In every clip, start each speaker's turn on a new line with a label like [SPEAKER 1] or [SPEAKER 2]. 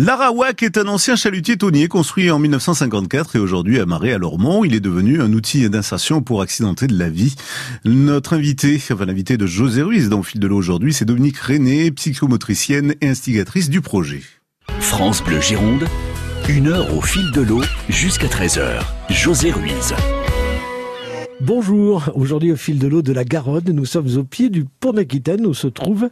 [SPEAKER 1] L'Arawak est un ancien chalutier tonnier construit en 1954 et aujourd'hui amarré à Lormont. Il est devenu un outil d'insertion pour accidenter de la vie. Notre invité, enfin l'invité de José Ruiz dans le fil de l'eau aujourd'hui, c'est Dominique René, psychomotricienne et instigatrice du projet.
[SPEAKER 2] France Bleu Gironde, une heure au fil de l'eau jusqu'à 13h. José Ruiz.
[SPEAKER 3] Bonjour, aujourd'hui au fil de l'eau de la Garonne, nous sommes au pied du pont d'Aquitaine où se trouve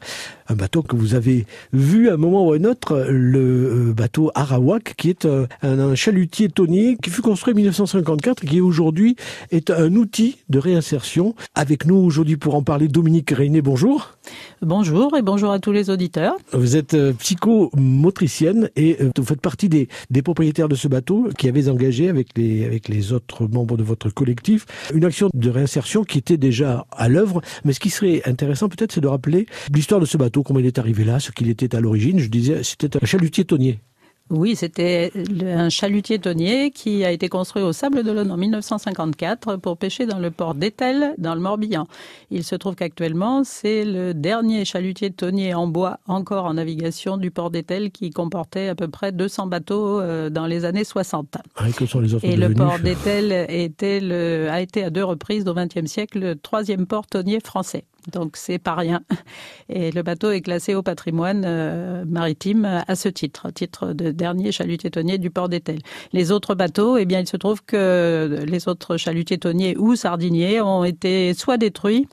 [SPEAKER 3] un bateau que vous avez vu à un moment ou à un autre, le euh, bateau Arawak, qui est un, un chalutier tonnier qui fut construit en 1954 et qui aujourd'hui est un outil de réinsertion. Avec nous aujourd'hui pour en parler, Dominique Reyné, bonjour.
[SPEAKER 4] Bonjour et bonjour à tous les auditeurs.
[SPEAKER 3] Vous êtes euh, psychomotricienne et euh, vous faites partie des, des propriétaires de ce bateau qui avez engagé avec les, avec les autres membres de votre collectif une action de réinsertion qui était déjà à l'œuvre. Mais ce qui serait intéressant peut-être, c'est de rappeler l'histoire de ce bateau, comment il est arrivé là, ce qu'il était à l'origine. Je disais, c'était un chalutier tonnier.
[SPEAKER 4] Oui, c'était un chalutier tonnier qui a été construit au Sable d'Olonne en 1954 pour pêcher dans le port d'Etel, dans le Morbihan. Il se trouve qu'actuellement, c'est le dernier chalutier tonnier en bois encore en navigation du port d'Etel qui comportait à peu près 200 bateaux euh, dans les années 60.
[SPEAKER 3] Ah, que sont les autres
[SPEAKER 4] Et le port d'Etel a été à deux reprises au XXe siècle le troisième port tonnier français donc c'est pas rien. Et le bateau est classé au patrimoine euh, maritime à ce titre, titre de dernier chalutier tonnier du port d'Etel. Les autres bateaux, eh bien, il se trouve que les autres chalutiers tonniers ou sardiniers ont été soit détruits,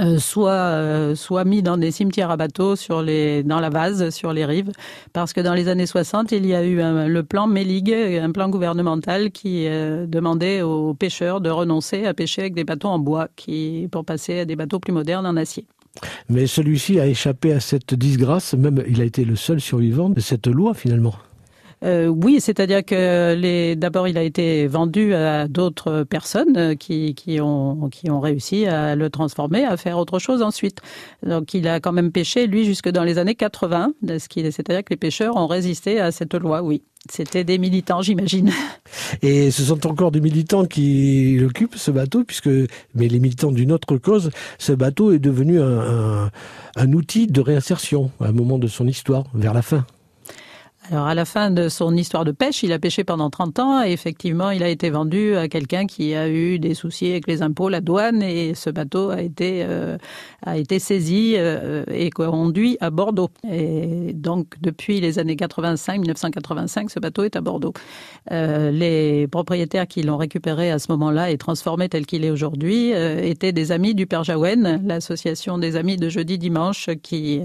[SPEAKER 4] euh, soit euh, soit mis dans des cimetières à bateaux sur les dans la vase sur les rives parce que dans les années 60 il y a eu le plan Mélig un plan gouvernemental qui euh, demandait aux pêcheurs de renoncer à pêcher avec des bateaux en bois qui pour passer à des bateaux plus modernes en acier.
[SPEAKER 3] Mais celui-ci a échappé à cette disgrâce, même il a été le seul survivant de cette loi finalement.
[SPEAKER 4] Euh, oui, c'est-à-dire que d'abord il a été vendu à d'autres personnes euh, qui, ont réussi à le transformer, à faire autre chose ensuite. Donc il a quand même pêché lui jusque dans les années 80, c'est-à-dire que les pêcheurs ont résisté à cette loi, oui. C'était des militants, j'imagine.
[SPEAKER 3] Et ce sont encore des militants qui occupent ce bateau, puisque, mais les militants d'une autre cause, ce bateau est devenu un outil de réinsertion à un moment de son histoire, vers la fin.
[SPEAKER 4] Alors à la fin de son histoire de pêche, il a pêché pendant 30 ans et effectivement, il a été vendu à quelqu'un qui a eu des soucis avec les impôts, la douane et ce bateau a été euh, a été saisi euh, et conduit à Bordeaux. Et donc depuis les années 85, 1985, ce bateau est à Bordeaux. Euh, les propriétaires qui l'ont récupéré à ce moment-là et transformé tel qu'il est aujourd'hui euh, étaient des amis du Père Jaouen, l'association des amis de jeudi dimanche qui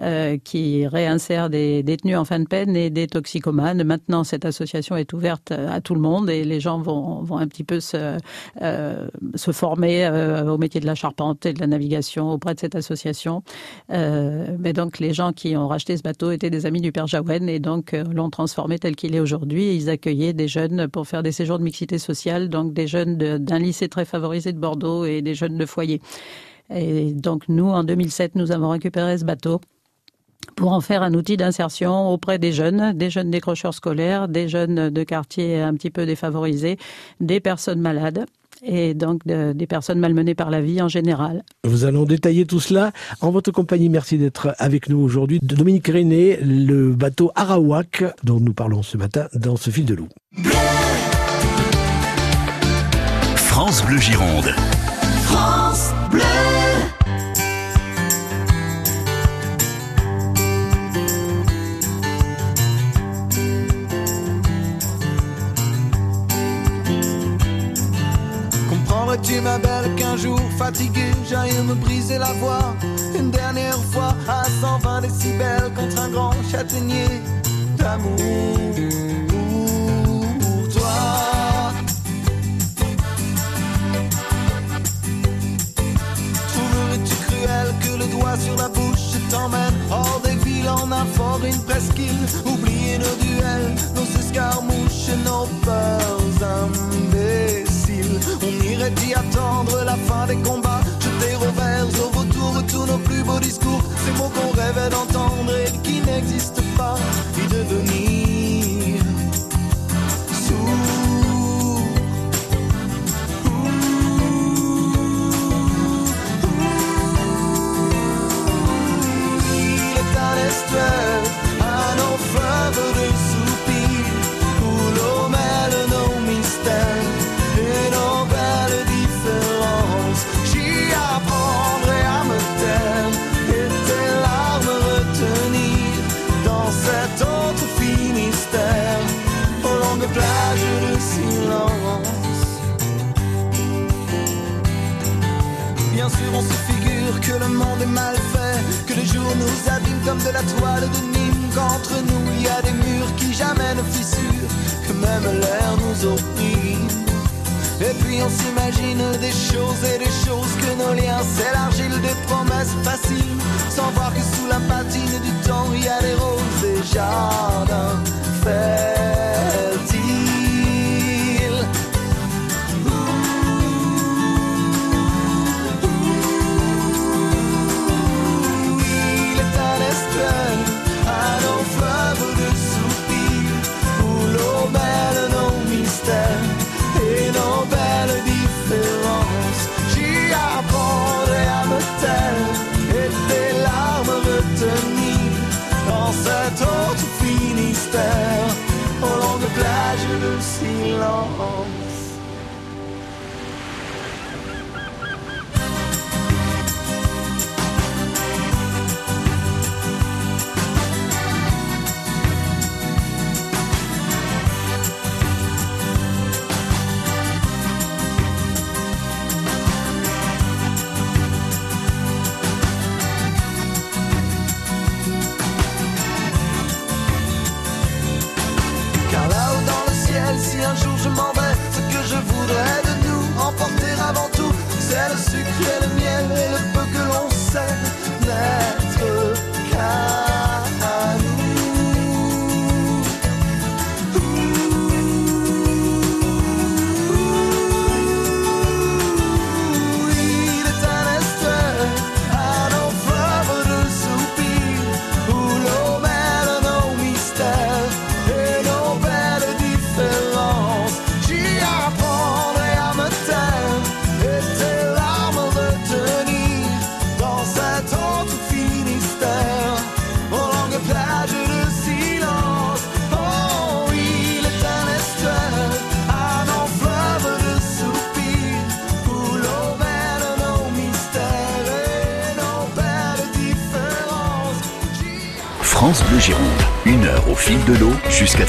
[SPEAKER 4] euh, qui réinsère des détenus en fin de peine des toxicomanes. Maintenant, cette association est ouverte à tout le monde et les gens vont, un petit peu se, euh, former euh, au métier de la charpente et de la navigation auprès de cette association. Euh, mais donc, les gens qui ont racheté ce bateau étaient des amis du Père Jaouen et donc euh, l'ont transformé tel qu'il est aujourd'hui. Ils accueillaient des jeunes pour faire des séjours de mixité sociale, donc des jeunes d'un lycée très favorisé de Bordeaux et des jeunes de foyer. Et donc, nous, en 2007, nous avons récupéré ce bateau pour en faire un outil d'insertion auprès des jeunes, des jeunes décrocheurs scolaires, des jeunes de quartiers un petit peu défavorisés, des personnes malades et donc de, des personnes malmenées par la vie en général.
[SPEAKER 3] Vous allons détailler tout cela en votre compagnie. Merci d'être avec nous aujourd'hui. Dominique René, le bateau Arawak dont nous parlons ce matin dans ce fil de loup.
[SPEAKER 2] France Bleu Gironde.
[SPEAKER 5] France
[SPEAKER 6] tu ma belle qu'un jour fatigué j'aille me briser la voix. Une dernière fois à 120 décibels contre un grand châtaignier d'amour. Pour toi. Trouverais-tu cruel que le doigt sur la bouche t'emmène hors des villes en un fort une presqu'île? Oublier nos duels nos escarmouches nos peurs on irait y attendre la fin des combats, jeter revers au retour tous nos plus beaux discours, ces mots qu'on rêvait d'entendre et qui n'existent pas,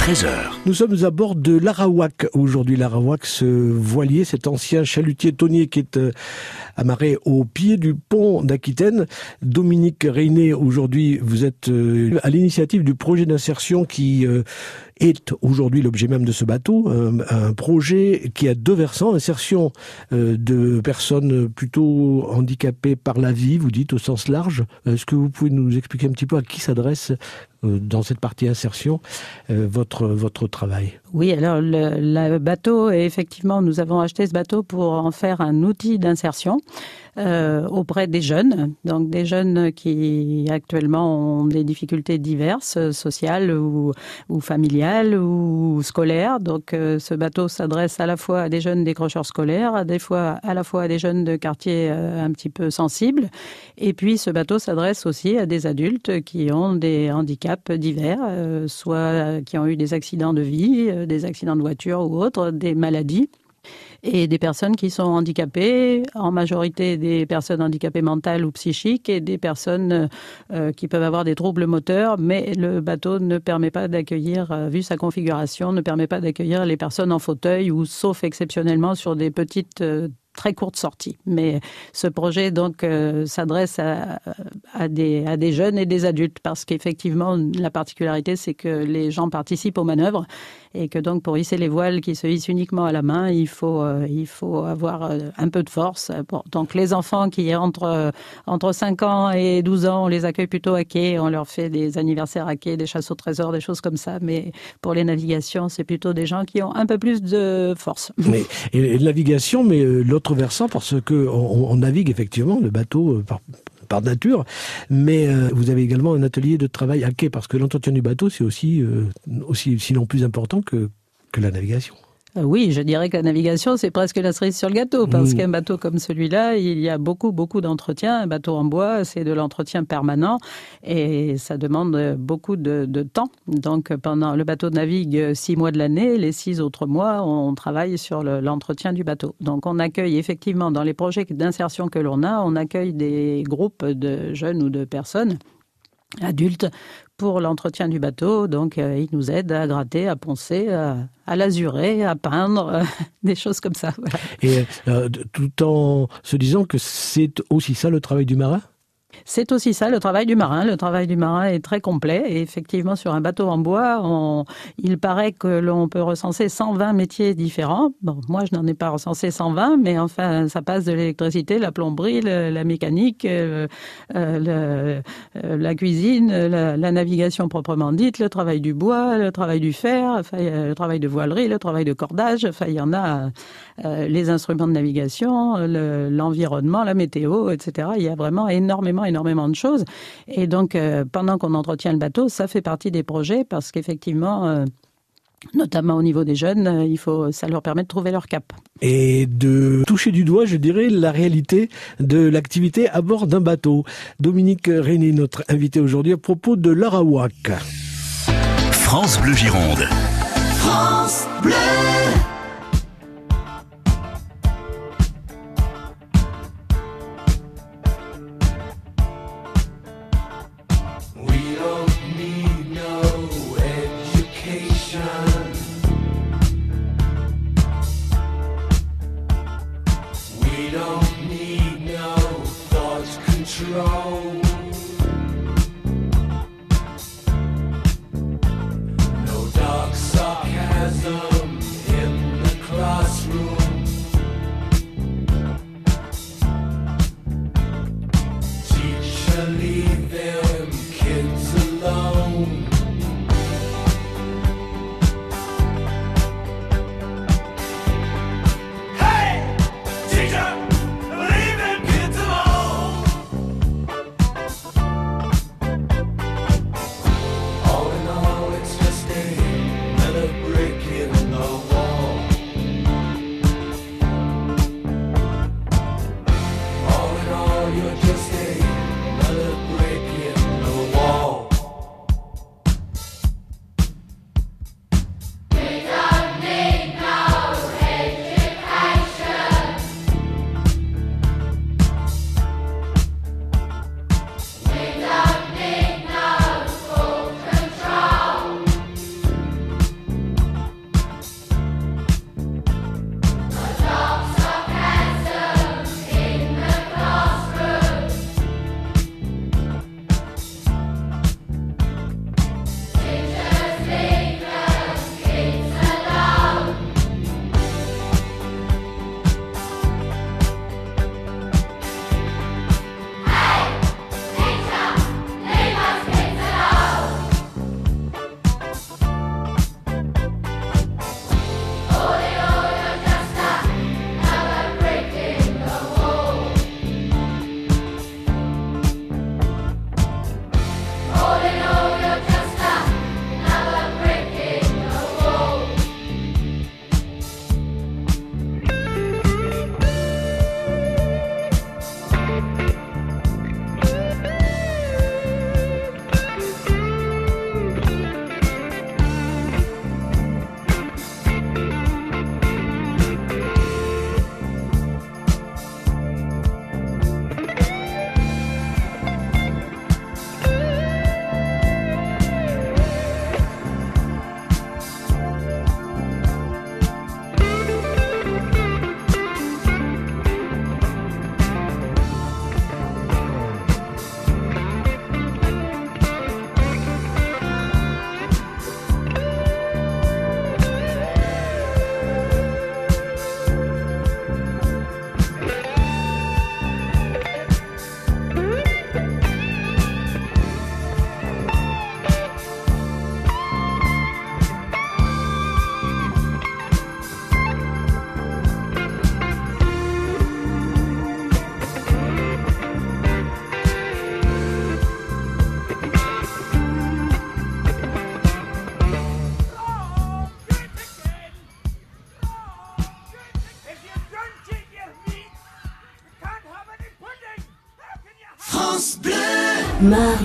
[SPEAKER 7] 13h.
[SPEAKER 3] Nous sommes à bord de l'Arawak aujourd'hui. L'Arawak, ce voilier, cet ancien chalutier tonnier qui est euh, amarré au pied du pont d'Aquitaine. Dominique Reyné, aujourd'hui, vous êtes euh, à l'initiative du projet d'insertion qui euh, est aujourd'hui l'objet même de ce bateau, un, projet qui a deux versants, insertion de personnes plutôt handicapées par la vie, vous dites au sens large. Est-ce que vous pouvez nous expliquer un petit peu à qui s'adresse dans cette partie insertion euh, votre votre travail
[SPEAKER 4] Oui, alors le, le bateau, effectivement, nous avons acheté ce bateau pour en faire un outil d'insertion euh, auprès des jeunes, donc des jeunes qui actuellement ont des difficultés diverses, euh, sociales ou, familiales ou scolaires. Donc euh, ce bateau s'adresse à la fois à des jeunes décrocheurs scolaires, à des fois à la fois à des jeunes de quartiers euh, un petit peu sensibles, et puis ce bateau s'adresse aussi à des adultes qui ont des handicaps divers, euh, soit qui ont eu des accidents de vie, euh, des accidents de voiture ou autres, des maladies et des personnes qui sont handicapées, en majorité des personnes handicapées mentales ou psychiques et des personnes euh, qui peuvent avoir des troubles moteurs, mais le bateau ne permet pas d'accueillir, euh, vu sa configuration, ne permet pas d'accueillir les personnes en fauteuil ou sauf exceptionnellement sur des petites euh, très courte sortie. Mais ce projet donc euh, s'adresse à, des, à des jeunes et des adultes parce qu'effectivement la particularité c'est que les gens participent aux manœuvres et que donc pour hisser les voiles qui se hissent uniquement à la main, il faut euh, il faut avoir euh, un peu de force. Donc les enfants qui entre euh, entre 5 ans et 12 ans, on les accueille plutôt à quai, on leur fait des anniversaires à quai, des chasses au trésor, des choses comme ça, mais pour les navigations, c'est plutôt des gens qui ont un peu plus de force.
[SPEAKER 3] Mais et, et navigation, mais l'autre versant parce que on, navigue effectivement le bateau par par nature, mais euh, vous avez également un atelier de travail à quai parce que l'entretien du bateau c'est aussi euh, aussi sinon plus important que que la navigation.
[SPEAKER 4] Euh, Oui, je dirais que la navigation, c'est presque la cerise sur le gâteau, parce
[SPEAKER 3] Mmh.
[SPEAKER 4] qu'un bateau comme celui-là, il y a beaucoup, beaucoup d'entretien. Un bateau en bois, c'est de l'entretien permanent et ça demande beaucoup de, de temps. Donc, pendant le bateau navigue six mois de l'année, les six autres mois, on travaille sur le- l'entretien du bateau. Donc, on accueille effectivement dans les projets d'insertion que l'on a, on accueille des groupes de jeunes ou de personnes adulte pour l'entretien du bateau. Donc, euh, il nous aide à gratter, à poncer, à, l'azurer, à peindre, euh, des choses comme ça.
[SPEAKER 3] Et euh, tout en se disant que c'est aussi ça le travail du marin?
[SPEAKER 4] C'est aussi ça le travail du marin. Le travail du marin est très complet et effectivement sur un bateau en bois, il paraît que l'on peut recenser 120 métiers différents. Bon, moi je n'en ai pas recensé 120, mais enfin ça passe de l'électricité, la plomberie, la mécanique, euh, euh, euh, la cuisine, la, navigation proprement dite, le travail du bois, le travail du fer, le travail de voilerie, le travail de cordage. Enfin, il y en a les instruments de navigation, l'environnement, la météo, etc. Il y a vraiment énormément énormément de choses. Et donc, euh, pendant qu'on entretient le bateau, ça fait partie des projets parce qu'effectivement, euh, notamment au niveau des jeunes, euh, il faut, ça leur permet de trouver leur cap.
[SPEAKER 3] Et de toucher du doigt, je dirais, la réalité de l'activité à bord d'un bateau. Dominique René, notre invité aujourd'hui, à propos de l'Arawak.
[SPEAKER 2] France Bleu Gironde.
[SPEAKER 8] France Bleu.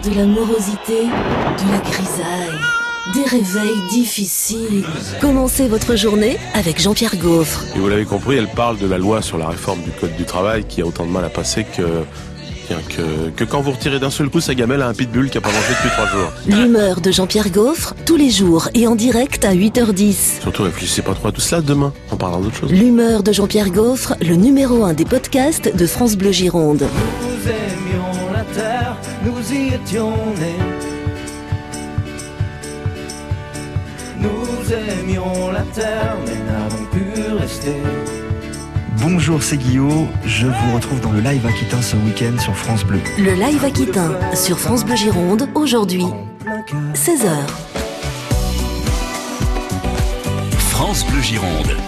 [SPEAKER 9] De la morosité, de la grisaille, des réveils difficiles. Commencez votre journée avec Jean-Pierre Gaufre.
[SPEAKER 10] Et vous l'avez compris, elle parle de la loi sur la réforme du Code du travail qui a autant de mal à passer que que, que quand vous retirez d'un seul coup, sa gamelle a un pitbull qui a pas mangé depuis trois jours.
[SPEAKER 9] L'humeur de Jean-Pierre Gaufre, tous les jours et en direct à 8h10.
[SPEAKER 10] Surtout, réfléchissez pas trop à tout cela demain. On parlera d'autre chose.
[SPEAKER 9] L'humeur de Jean-Pierre Gaufre, le numéro un des podcasts de France Bleu Gironde.
[SPEAKER 11] Nous y étions nés. Nous aimions la terre, mais n'avons pu rester.
[SPEAKER 12] Bonjour, c'est Guillaume. Je vous retrouve dans le live Aquitain ce week-end sur France Bleu.
[SPEAKER 9] Le live Aquitain sur France Bleu Gironde, aujourd'hui, 16h.
[SPEAKER 7] France Bleu Gironde.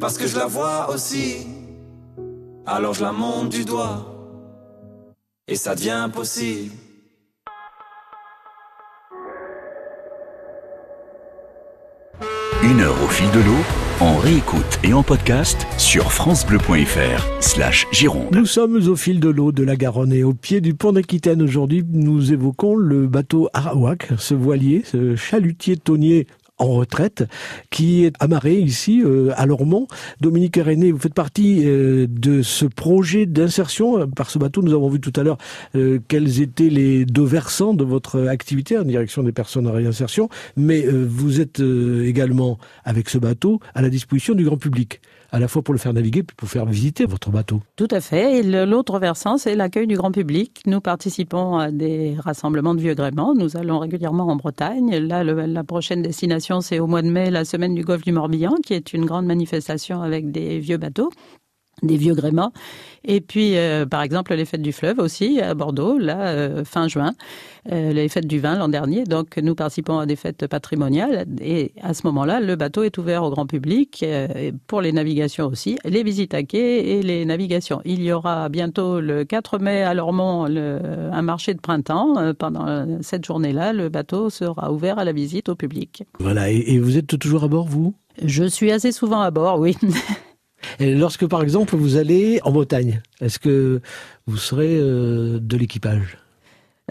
[SPEAKER 11] parce que je la vois aussi. Alors je la monte du doigt, et ça devient possible.
[SPEAKER 7] Une heure au fil de l'eau, en réécoute et en podcast sur francebleu.fr slash Gironde.
[SPEAKER 3] Nous sommes au fil de l'eau de la Garonne et au pied du pont d'Aquitaine. Aujourd'hui, nous évoquons le bateau Arawak, ce voilier, ce chalutier tonnier en retraite qui est amarré ici euh, à Lormont. Dominique René, vous faites partie euh, de ce projet d'insertion. Par ce bateau, nous avons vu tout à l'heure euh, quels étaient les deux versants de votre activité en direction des personnes en réinsertion, mais vous êtes également avec ce bateau à la disposition du grand public à la fois pour le faire naviguer puis pour faire visiter votre bateau.
[SPEAKER 4] Tout à fait. Et l'autre versant, c'est l'accueil du grand public. Nous participons à des rassemblements de vieux gréments. Nous allons régulièrement en Bretagne. Là, la prochaine destination, c'est au mois de mai, la semaine du golfe du Morbihan, qui est une grande manifestation avec des vieux bateaux des vieux gréments. Et puis, euh, par exemple, les fêtes du fleuve aussi, à Bordeaux, là, euh, fin juin, euh, les fêtes du vin l'an dernier. Donc, nous participons à des fêtes patrimoniales. Et à ce moment-là, le bateau est ouvert au grand public, pour les navigations aussi, les visites à quai et les navigations. Il y aura bientôt le 4 mai à Lormont le, un marché de printemps. pendant cette journée-là, le bateau sera ouvert à la visite au public.
[SPEAKER 3] Voilà. Et, et vous êtes toujours à bord, vous?
[SPEAKER 4] Je suis assez souvent à bord, oui.
[SPEAKER 3] Lorsque, par exemple, vous allez en Bretagne, est-ce que vous serez euh, de l'équipage?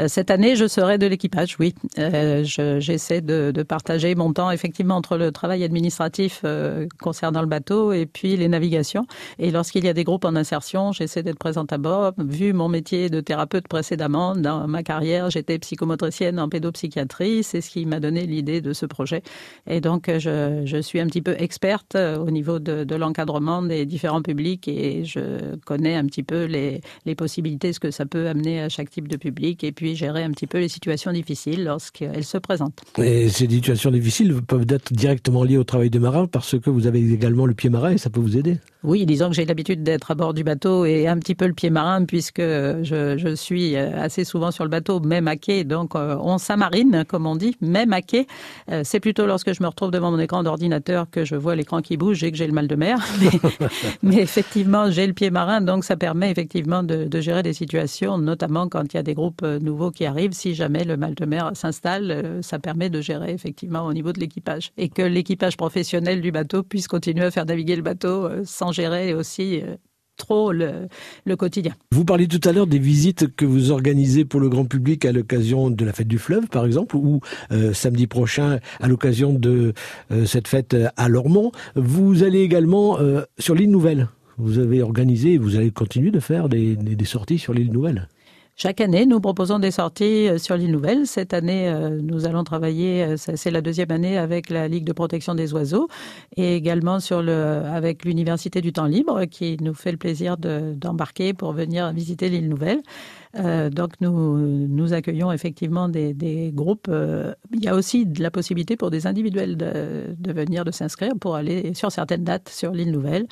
[SPEAKER 4] Cette année, je serai de l'équipage, oui. Euh, j'essaie de, partager mon temps effectivement entre le travail administratif euh, concernant le bateau et puis les navigations. Et lorsqu'il y a des groupes en insertion, j'essaie d'être présente à bord. Vu mon métier de thérapeute précédemment, dans ma carrière, j'étais psychomotricienne en pédopsychiatrie. C'est ce qui m'a donné l'idée de ce projet. Et donc, je, suis un petit peu experte au niveau de, l'encadrement des différents publics et je connais un petit peu les, possibilités, ce que ça peut amener à chaque type de public. Gérer un petit peu les situations difficiles lorsqu'elles se présentent.
[SPEAKER 3] Et ces situations difficiles peuvent être directement liées au travail de marin parce que vous avez également le pied marin et ça peut vous aider.
[SPEAKER 4] Oui, disons que j'ai l'habitude d'être à bord du bateau et un petit peu le pied marin puisque je, je suis assez souvent sur le bateau, même à quai. Donc euh, on s'amarine, comme on dit, même à quai. Euh, c'est plutôt lorsque je me retrouve devant mon écran d'ordinateur que je vois l'écran qui bouge et que j'ai le mal de mer. Mais, effectivement, j'ai le pied marin, donc ça permet effectivement de, de gérer des situations, notamment quand il y a des groupes nouveaux qui arrive, si jamais le mal de mer s'installe, euh, ça permet de gérer effectivement au niveau de l'équipage. Et que l'équipage professionnel du bateau puisse continuer à faire naviguer le bateau euh, sans gérer aussi euh, trop le, le, quotidien.
[SPEAKER 3] Vous parliez tout à l'heure des visites que vous organisez pour le grand public à l'occasion de la fête du fleuve, par exemple, ou euh, samedi prochain à l'occasion de euh, cette fête à Lormont. Vous allez également euh, sur l'île Nouvelle. Vous avez organisé, vous allez continuer de faire des, des, des sorties sur l'île Nouvelle.
[SPEAKER 4] Chaque année, nous proposons des sorties euh, sur l'île Nouvelle. Cette année, euh, nous allons travailler, euh, c'est la deuxième année avec la Ligue de protection des oiseaux et également sur le, avec l'Université du temps libre qui nous fait le plaisir d'embarquer pour venir visiter l'île Nouvelle. Donc nous, nous accueillons effectivement des, des groupes. Il y a aussi de la possibilité pour des individuels de, de venir, de s'inscrire pour aller sur certaines dates sur l'île Nouvelle.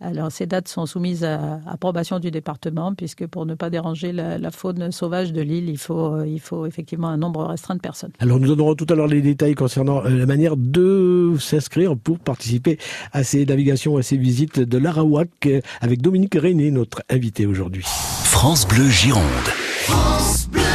[SPEAKER 4] Alors ces dates sont soumises à approbation du département puisque pour ne pas déranger la, la faune sauvage de l'île, il faut, il faut effectivement un nombre restreint de personnes.
[SPEAKER 3] Alors nous donnerons tout à l'heure les détails concernant euh, la manière de s'inscrire pour participer à ces navigations, à ces visites de l'Arawak avec Dominique René, notre invité aujourd'hui.
[SPEAKER 2] France Bleu Gironde.
[SPEAKER 7] France Bleu.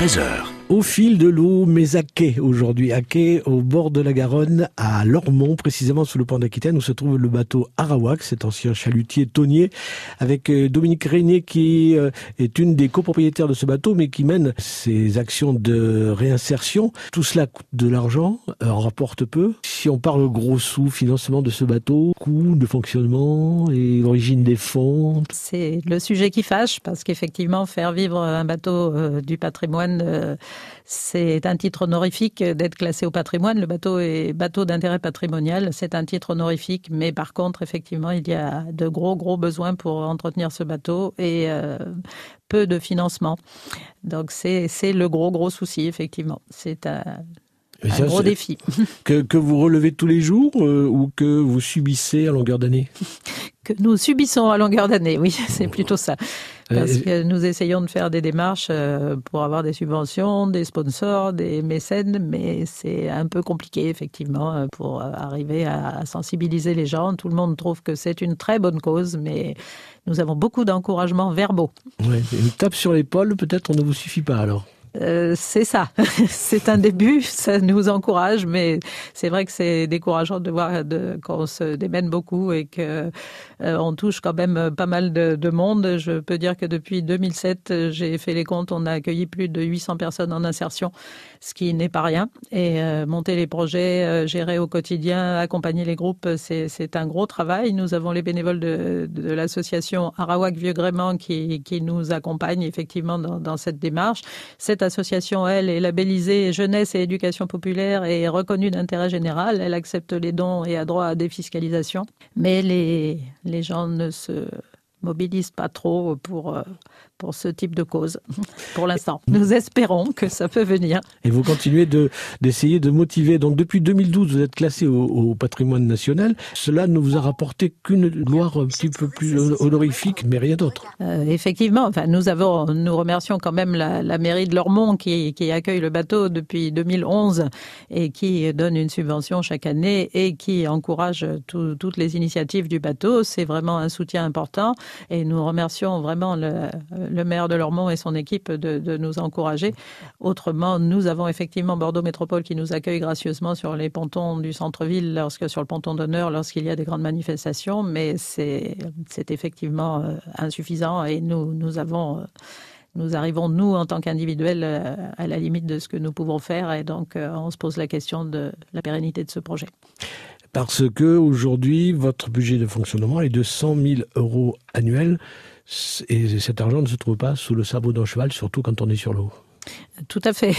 [SPEAKER 7] 13h.
[SPEAKER 3] Au fil de l'eau, mais à quai aujourd'hui, à quai au bord de la Garonne, à Lormont, précisément sous le pont d'Aquitaine, où se trouve le bateau Arawak, cet ancien chalutier tonnier, avec euh, Dominique Régnier qui euh, est une des copropriétaires de ce bateau, mais qui mène ses actions de réinsertion. Tout cela coûte de l'argent, euh, rapporte peu. Si on parle gros sous, financement de ce bateau, coût de fonctionnement et origine des fonds.
[SPEAKER 4] C'est le sujet qui fâche, parce qu'effectivement, faire vivre un bateau du patrimoine c'est un titre honorifique d'être classé au patrimoine. Le bateau est bateau d'intérêt patrimonial. C'est un titre honorifique, mais par contre, effectivement, il y a de gros, gros besoins pour entretenir ce bateau et euh, peu de financement. Donc, c'est le gros, gros souci, effectivement. C'est un, un gros défi.
[SPEAKER 3] Que, que, vous relevez tous les jours euh, ou que vous subissez à longueur d'année?
[SPEAKER 4] Que nous subissons à longueur d'année, oui, c'est plutôt ça. Parce que nous essayons de faire des démarches euh, pour avoir des subventions, des sponsors, des mécènes, mais c'est un peu compliqué effectivement euh, pour arriver à sensibiliser les gens. Tout le monde trouve que c'est une très bonne cause, mais nous avons beaucoup d'encouragements verbaux.
[SPEAKER 3] Ouais, une tape sur l'épaule, peut-être, on ne vous suffit pas alors
[SPEAKER 4] euh, c'est ça. c'est un début, ça nous encourage, mais c'est vrai que c'est décourageant de voir de, qu'on se démène beaucoup et que euh, on touche quand même pas mal de, de, monde. Je peux dire que depuis 2007, j'ai fait les comptes, on a accueilli plus de 800 personnes en insertion, ce qui n'est pas rien. Et euh, monter les projets, euh, gérer au quotidien, accompagner les groupes, c'est, c'est un gros travail. Nous avons les bénévoles de, de l'association Arawak Vieux Grément qui, qui nous accompagnent effectivement dans, dans cette démarche. Cette cette association, elle, est labellisée jeunesse et éducation populaire et reconnue d'intérêt général. Elle accepte les dons et a droit à défiscalisation. Mais les, les gens ne se mobilisent pas trop pour, euh, pour ce type de cause, pour l'instant. Nous espérons que ça peut venir.
[SPEAKER 3] Et vous continuez de, d'essayer de motiver. Donc depuis 2012, vous êtes classé au, au, patrimoine national. Cela ne vous a rapporté qu'une gloire un petit peu plus honorifique, mais rien d'autre.
[SPEAKER 4] Euh, effectivement, enfin, nous, avons, nous remercions quand même la, la mairie de Lormont qui, qui accueille le bateau depuis 2011 et qui donne une subvention chaque année et qui encourage tout, toutes les initiatives du bateau. C'est vraiment un soutien important et nous remercions vraiment le, maire de Lormont et son équipe de, nous encourager. Autrement, nous avons effectivement Bordeaux Métropole qui nous accueille gracieusement sur les pontons du centre-ville, lorsque sur le ponton d'honneur, lorsqu'il y a des grandes manifestations, mais c'est effectivement euh, insuffisant et nous, euh, nous arrivons, nous, en tant qu'individuels, euh, à la limite de ce que nous pouvons faire et donc on se pose la question de la pérennité de ce projet.
[SPEAKER 3] Parce que aujourd'hui, votre budget de fonctionnement est de 100 000 euros annuels et cet argent ne se trouve pas sous le sabot d'un cheval, surtout quand on est sur l'eau.
[SPEAKER 4] Tout à fait.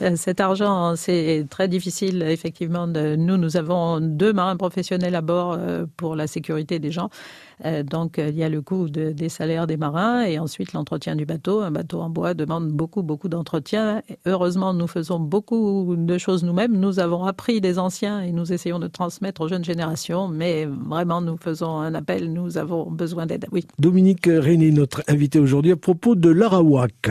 [SPEAKER 4] Cet argent, c'est très difficile, effectivement. Nous, nous avons deux marins professionnels à bord euh, pour la sécurité des gens. Euh, donc, il y a le coût de, des salaires des marins et ensuite l'entretien du bateau. Un bateau en bois demande beaucoup, beaucoup d'entretien. Heureusement, nous faisons beaucoup de choses nous-mêmes. Nous avons appris des anciens et nous essayons de transmettre aux jeunes générations. Mais vraiment, nous faisons un appel. Nous avons besoin d'aide.
[SPEAKER 3] Dominique René, notre invité aujourd'hui, à propos de l'Arawak.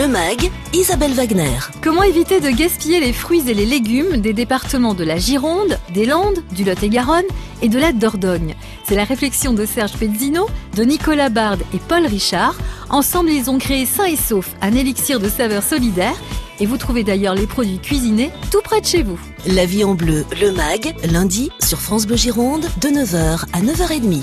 [SPEAKER 11] le
[SPEAKER 9] MAG, Isabelle Wagner.
[SPEAKER 13] Comment éviter de gaspiller les fruits et les légumes des départements de la Gironde, des Landes, du Lot-et-Garonne et de la Dordogne? C'est la réflexion de Serge Pezzino, de Nicolas Bard et Paul Richard. Ensemble, ils ont créé Sain et Sauf, un élixir de saveur solidaire. Et vous trouvez d'ailleurs les produits cuisinés tout près de chez vous.
[SPEAKER 9] La vie en bleu, le MAG, lundi sur France Bleu Gironde, de 9h à 9h30.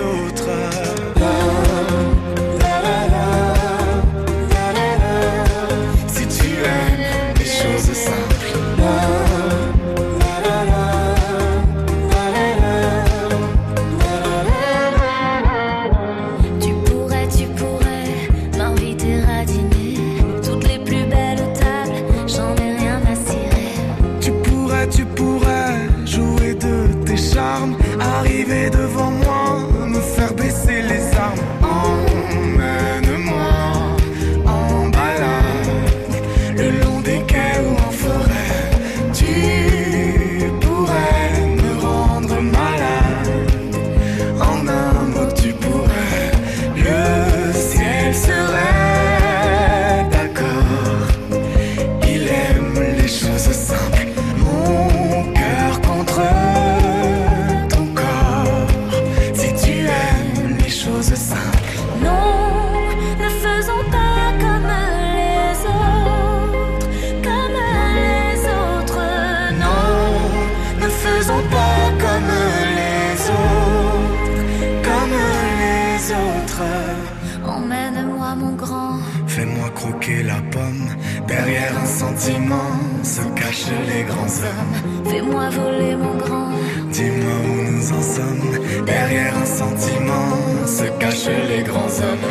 [SPEAKER 14] autres.
[SPEAKER 11] Cachent les grands hommes.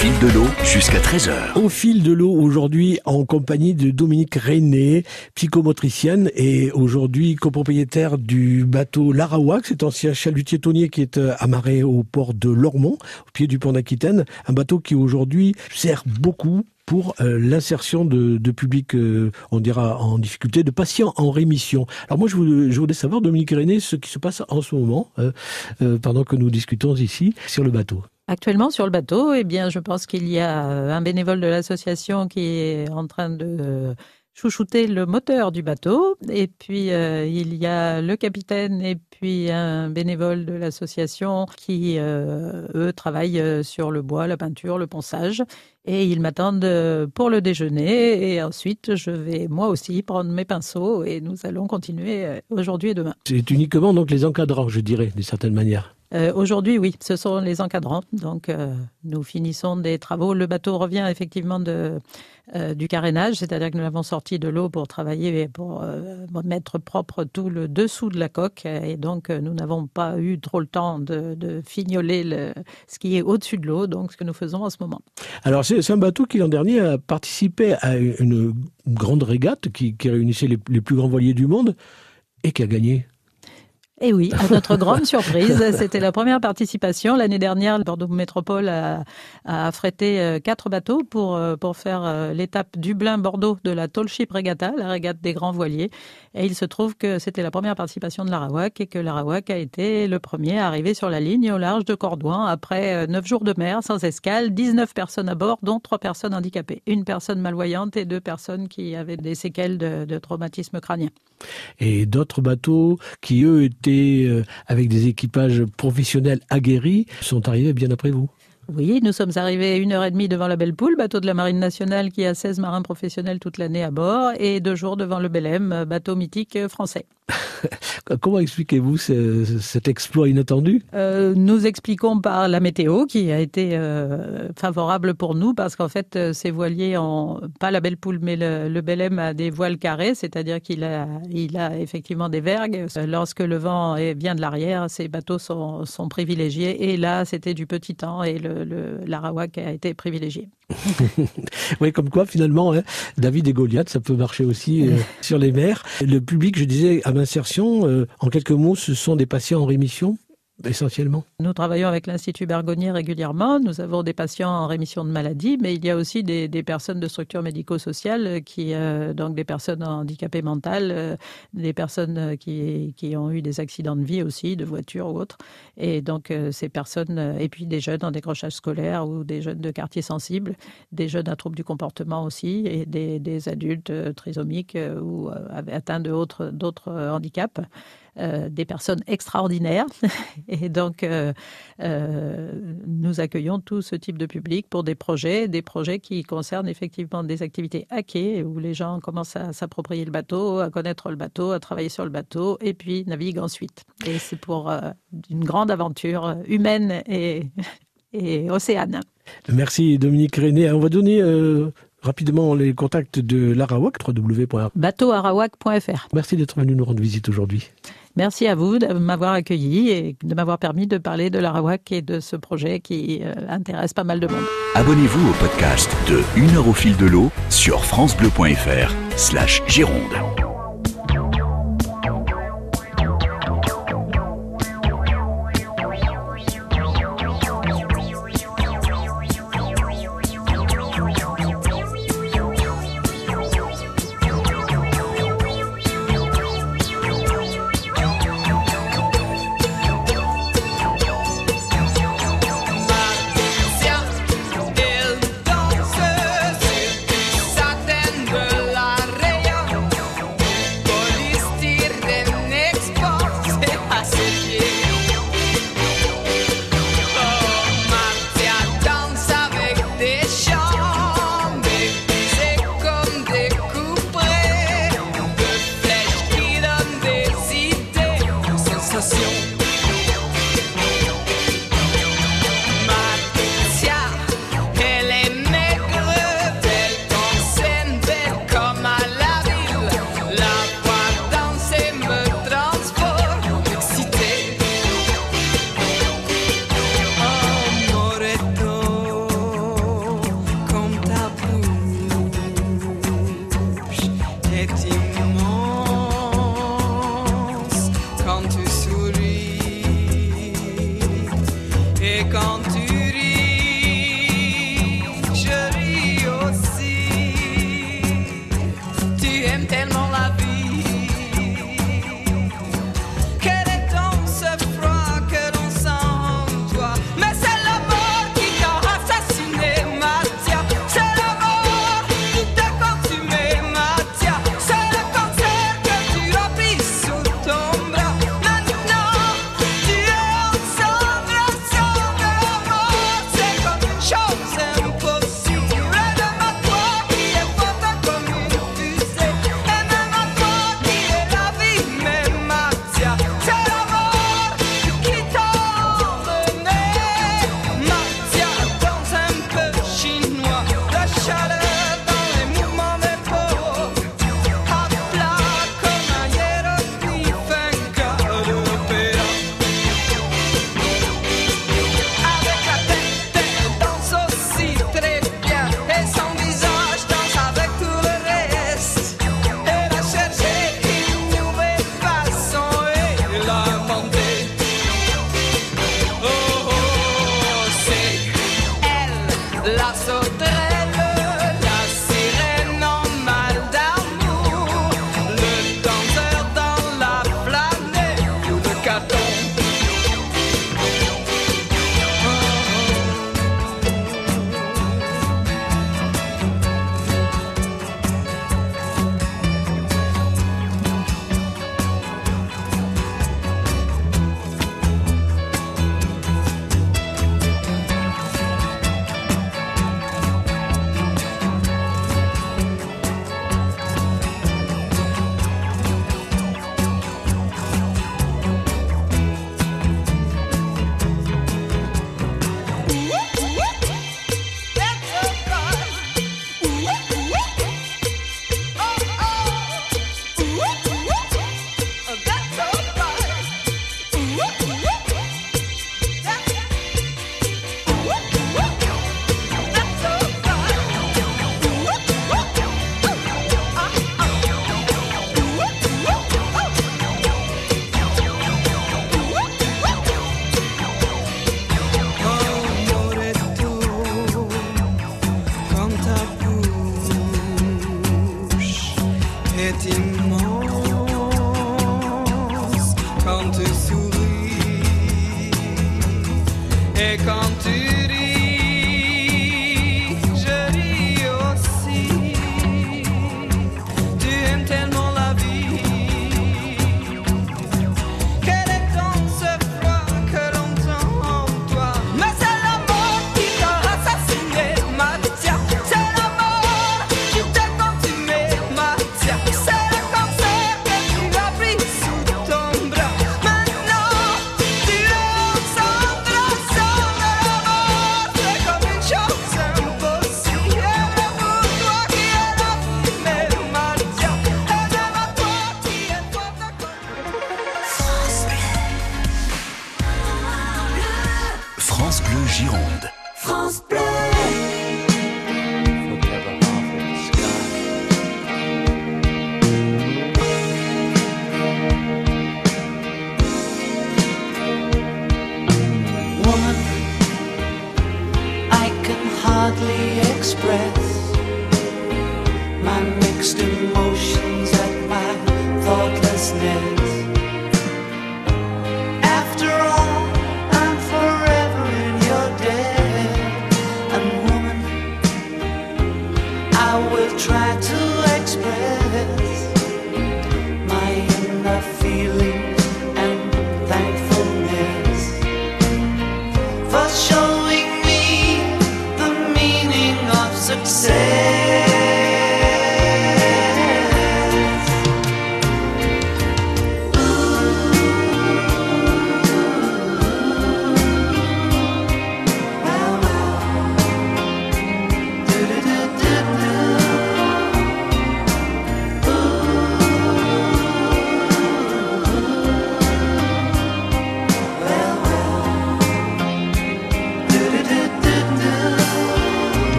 [SPEAKER 7] Fil de l'eau jusqu'à 13h.
[SPEAKER 3] Au fil de l'eau aujourd'hui en compagnie de Dominique René, psychomotricienne et aujourd'hui copropriétaire du bateau Larawak, cet ancien chalutier tonnier qui est euh, amarré au port de Lormont, au pied du pont d'Aquitaine, un bateau qui aujourd'hui sert beaucoup pour euh, l'insertion de, de public, euh, on dira en difficulté, de patients en rémission. Alors moi, je voulais, je voulais savoir, Dominique René, ce qui se passe en ce moment, pendant que nous discutons ici, sur le bateau.
[SPEAKER 4] Actuellement sur le bateau, eh bien, je pense qu'il y a euh, un bénévole de l'association qui est en train de euh, chouchouter le moteur du bateau. Et puis, euh, il y a le capitaine et puis un bénévole de l'association qui, eux, travaillent sur le bois, la peinture, le ponçage. Et ils m'attendent pour le déjeuner. Et ensuite, je vais moi aussi prendre mes pinceaux et nous allons continuer aujourd'hui et demain.
[SPEAKER 3] C'est uniquement donc les encadrants, je dirais, d'une certaine manière.
[SPEAKER 4] Euh, Aujourd'hui, oui, ce sont les encadrants. Donc, euh, nous finissons des travaux. Le bateau revient effectivement euh, du carénage, c'est-à-dire que nous l'avons sorti de l'eau pour travailler, pour euh, mettre propre tout le dessous de la coque. Et donc, nous n'avons pas eu trop le temps de, fignoler le, ce qui est au-dessus de l'eau, donc ce que nous faisons en ce moment.
[SPEAKER 3] Alors, c'est un bateau qui, l'an dernier, a participé à une grande régate qui, réunissait les plus grands voiliers du monde et qui a gagné.
[SPEAKER 4] Et oui, à notre grande surprise, c'était la première participation. L'année dernière, Bordeaux Métropole a, a affrété euh, quatre bateaux pour, euh, pour faire euh, l'étape Dublin-Bordeaux de la Tall Ship Regatta, la régate des grands voiliers. Et il se trouve que c'était la première participation de l'Arawak et que l'Arawak a été le premier à arriver sur la ligne au large de Cordouan après neuf jours de mer sans escale, 19 personnes à bord, dont trois personnes handicapées, une personne malvoyante et deux personnes qui avaient des séquelles de, de traumatisme crânien.
[SPEAKER 3] Et d'autres bateaux qui, eux, étaient euh, avec des équipages professionnels aguerris sont arrivés bien après vous.
[SPEAKER 4] Oui, nous sommes arrivés une heure et demie devant la Belle Poule, bateau de la Marine nationale qui a 16 marins professionnels toute l'année à bord, et deux jours devant le Belém, bateau mythique français.
[SPEAKER 3] Comment expliquez-vous ce, cet exploit inattendu?
[SPEAKER 4] Euh, Nous expliquons par la météo qui a été euh, favorable pour nous parce qu'en fait, euh, ces voiliers ont pas la belle poule, mais le, Belém a des voiles carrés, c'est-à-dire qu'il a, effectivement des vergues. Lorsque le vent vient de l'arrière, ces bateaux sont, privilégiés. Et là, c'était du petit temps et le, l'Arawak a été privilégié.
[SPEAKER 3] oui, comme quoi finalement, hein, David et Goliath, ça peut marcher aussi euh, sur les mers. Le public, je disais, à l'insertion, euh, en quelques mots, ce sont des patients en rémission? Essentiellement
[SPEAKER 4] Nous travaillons avec l'Institut Bergonnier régulièrement. Nous avons des patients en rémission de maladie, mais il y a aussi des, personnes de structures médico-sociales, qui, euh, donc des personnes handicapées mentales, euh, des personnes qui, qui ont eu des accidents de vie aussi, de voiture ou autres. Et donc euh, ces personnes, et puis des jeunes en décrochage scolaire ou des jeunes de quartiers sensibles, des jeunes à troubles du comportement aussi, et des, des adultes trisomiques ou atteints d'autres handicaps. Euh, des personnes extraordinaires. Et donc, euh, euh, nous accueillons tout ce type de public pour des projets, des projets qui concernent effectivement des activités quai, où les gens commencent à s'approprier le bateau, à connaître le bateau, à travailler sur le bateau, et puis naviguent ensuite. Et c'est pour une grande aventure humaine et, et océane.
[SPEAKER 3] Merci Dominique René. On va donner euh, rapidement les contacts de l'Arawak, www.
[SPEAKER 4] Bateauarawak.fr.
[SPEAKER 3] Merci d'être venu nous rendre visite aujourd'hui.
[SPEAKER 4] Merci à vous de m'avoir accueilli et de m'avoir permis de parler de l'Arawak et de ce projet qui euh, intéresse pas mal de monde.
[SPEAKER 7] Abonnez-vous au podcast de Une heure au fil de l'eau sur francebleu.fr slash Gironde.